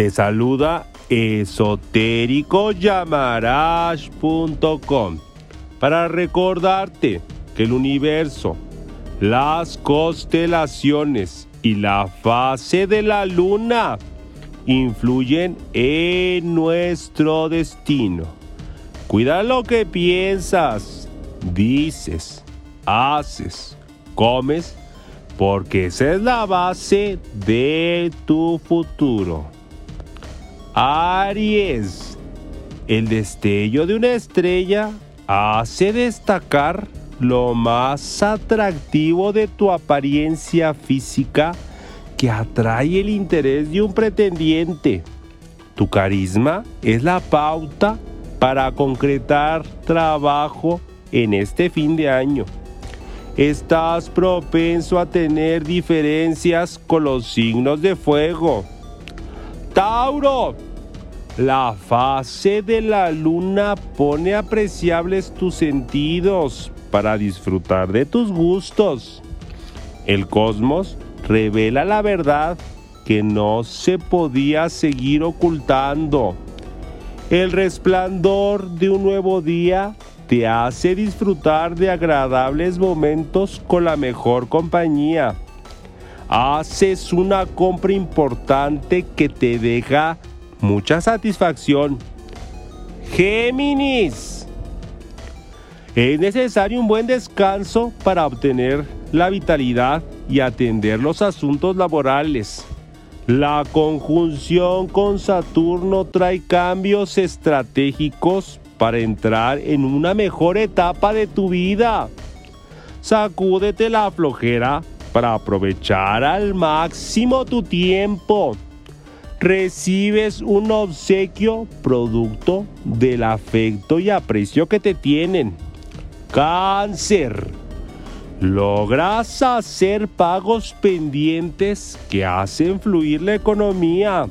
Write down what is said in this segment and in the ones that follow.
te saluda esotéricoyamarash.com para recordarte que el universo, las constelaciones y la fase de la luna influyen en nuestro destino. Cuida lo que piensas, dices, haces, comes, porque esa es la base de tu futuro. Aries, el destello de una estrella hace destacar lo más atractivo de tu apariencia física que atrae el interés de un pretendiente. Tu carisma es la pauta para concretar trabajo en este fin de año. Estás propenso a tener diferencias con los signos de fuego. La fase de la luna pone apreciables tus sentidos para disfrutar de tus gustos. El cosmos revela la verdad que no se podía seguir ocultando. El resplandor de un nuevo día te hace disfrutar de agradables momentos con la mejor compañía. Haces una compra importante que te deja mucha satisfacción. Géminis. Es necesario un buen descanso para obtener la vitalidad y atender los asuntos laborales. La conjunción con Saturno trae cambios estratégicos para entrar en una mejor etapa de tu vida. Sacúdete la flojera para aprovechar al máximo tu tiempo. Recibes un obsequio producto del afecto y aprecio que te tienen. Cáncer. Logras hacer pagos pendientes que hacen fluir la economía.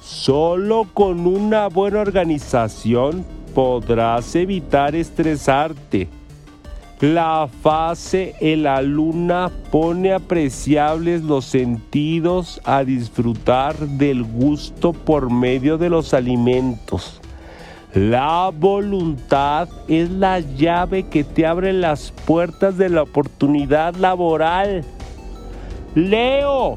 Solo con una buena organización podrás evitar estresarte. La fase en la luna pone apreciables los sentidos a disfrutar del gusto por medio de los alimentos. La voluntad es la llave que te abre las puertas de la oportunidad laboral. Leo,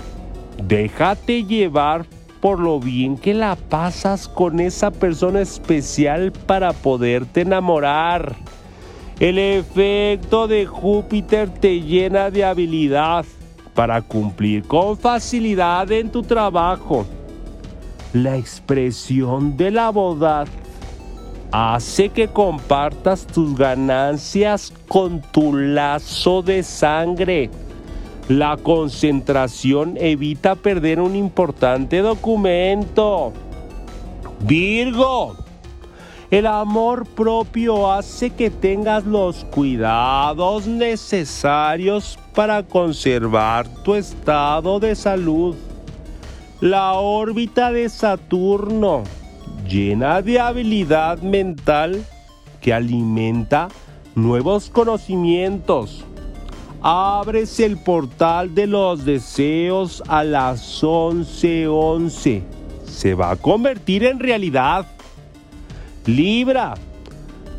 déjate llevar por lo bien que la pasas con esa persona especial para poderte enamorar. El efecto de Júpiter te llena de habilidad para cumplir con facilidad en tu trabajo. La expresión de la bondad hace que compartas tus ganancias con tu lazo de sangre. La concentración evita perder un importante documento. Virgo. El amor propio hace que tengas los cuidados necesarios para conservar tu estado de salud. La órbita de Saturno, llena de habilidad mental que alimenta nuevos conocimientos. Abres el portal de los deseos a las 11:11. Se va a convertir en realidad. Libra.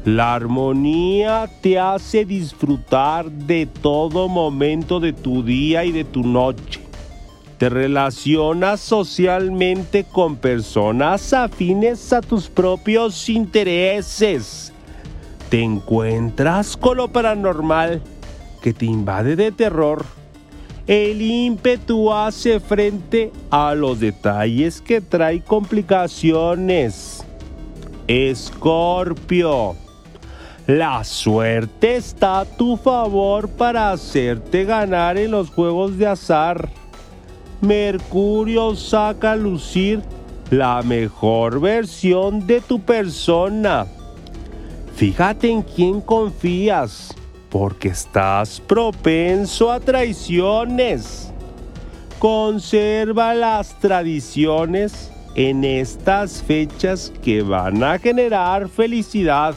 La armonía te hace disfrutar de todo momento de tu día y de tu noche. Te relacionas socialmente con personas afines a tus propios intereses. Te encuentras con lo paranormal que te invade de terror. El ímpetu hace frente a los detalles que trae complicaciones. Escorpio. La suerte está a tu favor para hacerte ganar en los juegos de azar. Mercurio saca a lucir la mejor versión de tu persona. Fíjate en quién confías, porque estás propenso a traiciones. Conserva las tradiciones en estas fechas que van a generar felicidad.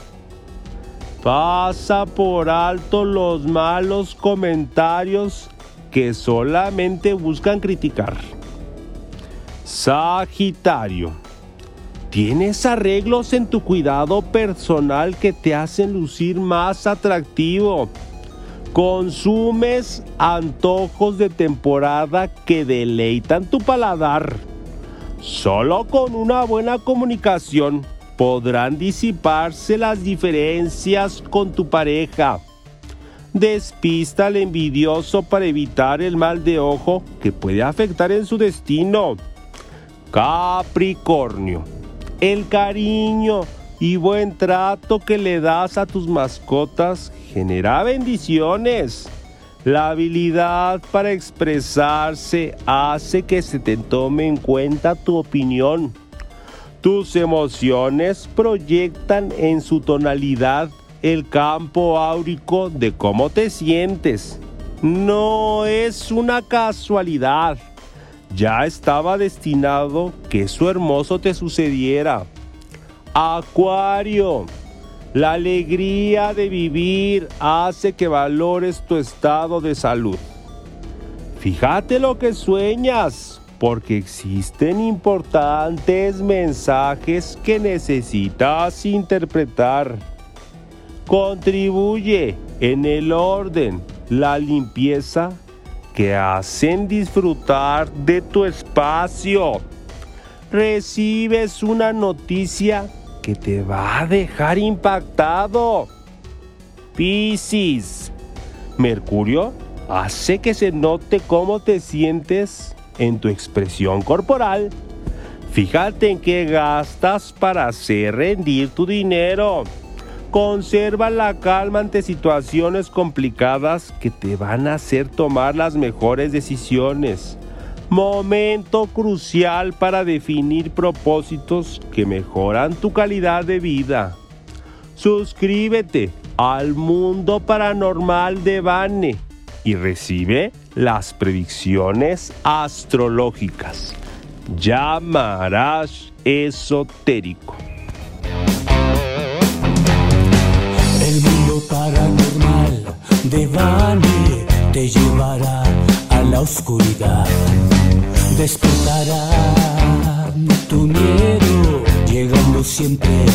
Pasa por alto los malos comentarios que solamente buscan criticar. Sagitario. Tienes arreglos en tu cuidado personal que te hacen lucir más atractivo. Consumes antojos de temporada que deleitan tu paladar. Solo con una buena comunicación podrán disiparse las diferencias con tu pareja. Despista al envidioso para evitar el mal de ojo que puede afectar en su destino. Capricornio. El cariño y buen trato que le das a tus mascotas genera bendiciones. La habilidad para expresarse hace que se te tome en cuenta tu opinión. Tus emociones proyectan en su tonalidad el campo áurico de cómo te sientes. No es una casualidad. Ya estaba destinado que su hermoso te sucediera. Acuario. La alegría de vivir hace que valores tu estado de salud. Fíjate lo que sueñas, porque existen importantes mensajes que necesitas interpretar. Contribuye en el orden, la limpieza que hacen disfrutar de tu espacio. Recibes una noticia que te va a dejar impactado. Piscis. Mercurio hace que se note cómo te sientes en tu expresión corporal. Fíjate en qué gastas para hacer rendir tu dinero. Conserva la calma ante situaciones complicadas que te van a hacer tomar las mejores decisiones. Momento crucial para definir propósitos que mejoran tu calidad de vida. Suscríbete al mundo paranormal de Bane y recibe las predicciones astrológicas. Llamarás esotérico. paranormal de Bani te llevará a la oscuridad. Despertará tu miedo, llegando siempre